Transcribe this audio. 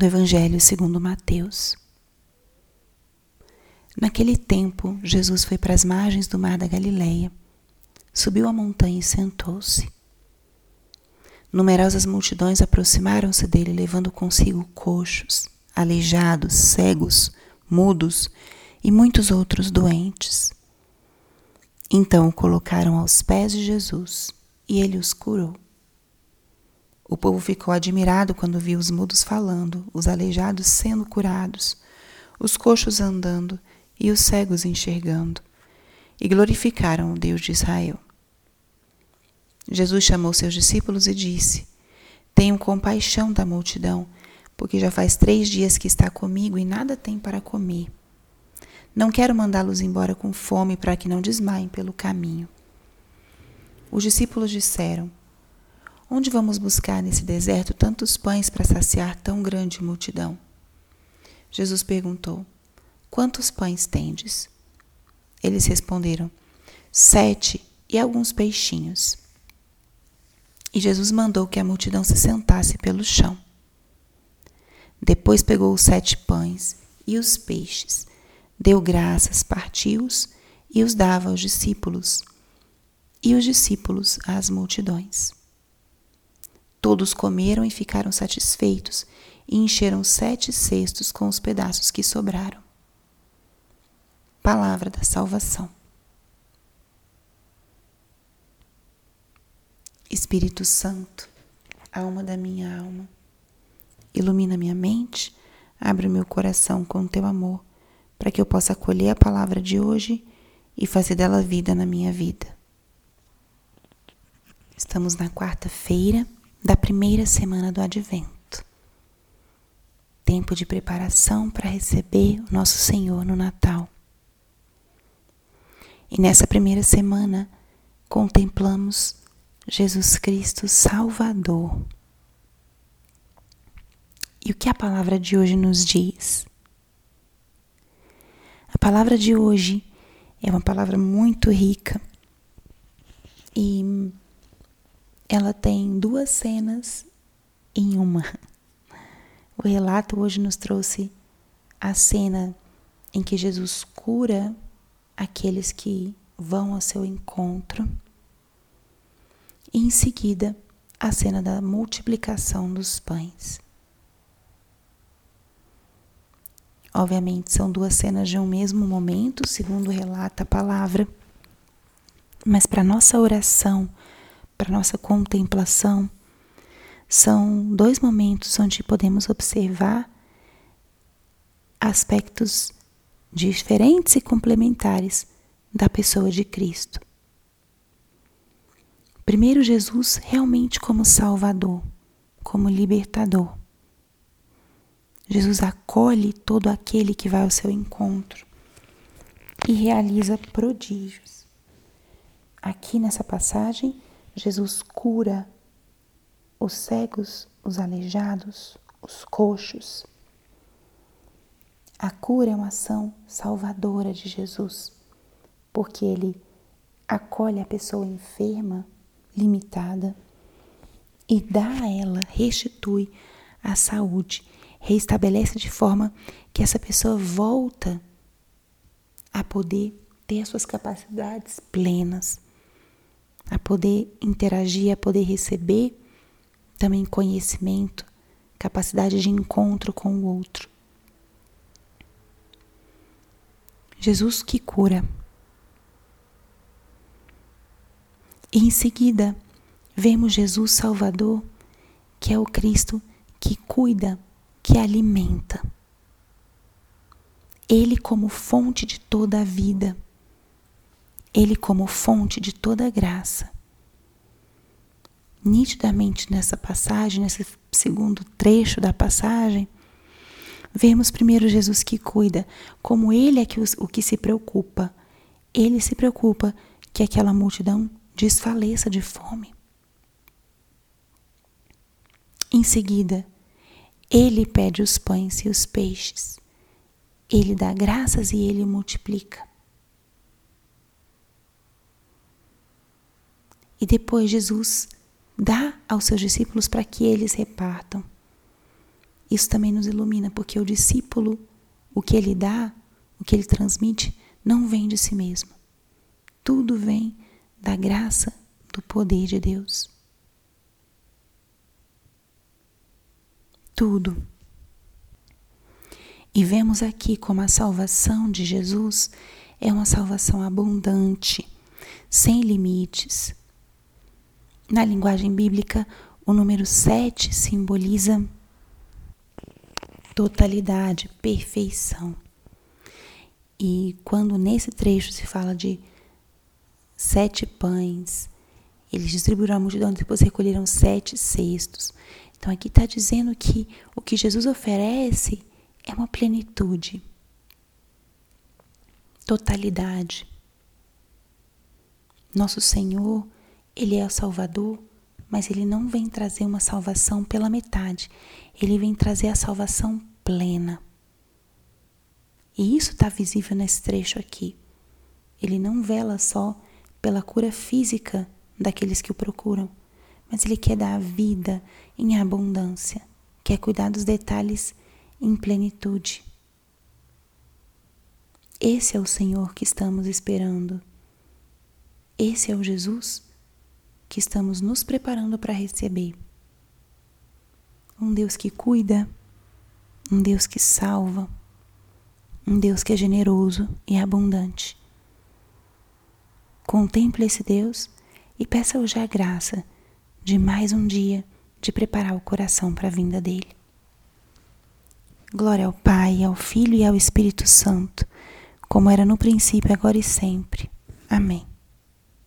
do Evangelho segundo Mateus. Naquele tempo, Jesus foi para as margens do mar da Galileia, subiu a montanha e sentou-se. Numerosas multidões aproximaram-se dele, levando consigo coxos, aleijados, cegos, mudos e muitos outros doentes. Então o colocaram aos pés de Jesus e ele os curou. O povo ficou admirado quando viu os mudos falando, os aleijados sendo curados, os coxos andando e os cegos enxergando, e glorificaram o Deus de Israel. Jesus chamou seus discípulos e disse: Tenham compaixão da multidão, porque já faz três dias que está comigo e nada tem para comer. Não quero mandá-los embora com fome para que não desmaiem pelo caminho. Os discípulos disseram: Onde vamos buscar nesse deserto tantos pães para saciar tão grande multidão? Jesus perguntou: Quantos pães tendes? Eles responderam: Sete e alguns peixinhos. E Jesus mandou que a multidão se sentasse pelo chão. Depois pegou os sete pães e os peixes, deu graças, partiu-os e os dava aos discípulos, e os discípulos às multidões. Todos comeram e ficaram satisfeitos, e encheram sete cestos com os pedaços que sobraram. Palavra da salvação. Espírito Santo, alma da minha alma, ilumina minha mente, abre meu coração com teu amor, para que eu possa acolher a palavra de hoje e fazer dela vida na minha vida. Estamos na quarta-feira da primeira semana do Advento. Tempo de preparação para receber o nosso Senhor no Natal. E nessa primeira semana contemplamos Jesus Cristo Salvador. E o que a palavra de hoje nos diz? A palavra de hoje é uma palavra muito rica e ela tem duas cenas em uma. O relato hoje nos trouxe a cena em que Jesus cura aqueles que vão ao seu encontro. E em seguida, a cena da multiplicação dos pães. Obviamente, são duas cenas de um mesmo momento, segundo relata a palavra, mas para nossa oração, para nossa contemplação, são dois momentos onde podemos observar aspectos diferentes e complementares da pessoa de Cristo. Primeiro, Jesus realmente como Salvador, como libertador. Jesus acolhe todo aquele que vai ao seu encontro e realiza prodígios. Aqui nessa passagem, Jesus cura os cegos, os aleijados, os coxos. A cura é uma ação salvadora de Jesus, porque ele acolhe a pessoa enferma, limitada, e dá a ela, restitui a saúde, reestabelece de forma que essa pessoa volta a poder ter as suas capacidades plenas a poder interagir, a poder receber também conhecimento, capacidade de encontro com o outro. Jesus que cura. E em seguida, vemos Jesus Salvador, que é o Cristo que cuida, que alimenta. Ele como fonte de toda a vida ele como fonte de toda graça. Nitidamente nessa passagem, nesse segundo trecho da passagem, vemos primeiro Jesus que cuida, como ele é que os, o que se preocupa. Ele se preocupa que aquela multidão desfaleça de fome. Em seguida, ele pede os pães e os peixes. Ele dá graças e ele multiplica. E depois Jesus dá aos seus discípulos para que eles repartam. isso também nos ilumina, porque o discípulo, o que ele dá, o que ele transmite, não vem de si mesmo. Tudo vem da graça, do poder de Deus. Tudo. E vemos aqui como a salvação de Jesus é uma salvação abundante, sem limites. Na linguagem bíblica, o número 7 simboliza totalidade, perfeição. E quando nesse trecho se fala de sete pães, eles distribuíram a multidão, depois recolheram sete cestos. Então aqui está dizendo que o que Jesus oferece é uma plenitude, totalidade. Nosso Senhor, Ele é o Salvador, mas Ele não vem trazer uma salvação pela metade, Ele vem trazer a salvação plena. E isso está visível nesse trecho aqui. Ele não vela só pela cura física daqueles que o procuram, mas Ele quer dar a vida em abundância, quer cuidar dos detalhes em plenitude. Esse é o Senhor que estamos esperando. Esse é o Jesus que estamos nos preparando para receber. Um Deus que cuida, um Deus que salva, um Deus que é generoso e abundante. Contemple esse Deus e peça hoje a graça de mais um dia de preparar o coração para a vinda dele. Glória ao Pai, ao Filho e ao Espírito Santo, como era no princípio, agora e sempre. Amém.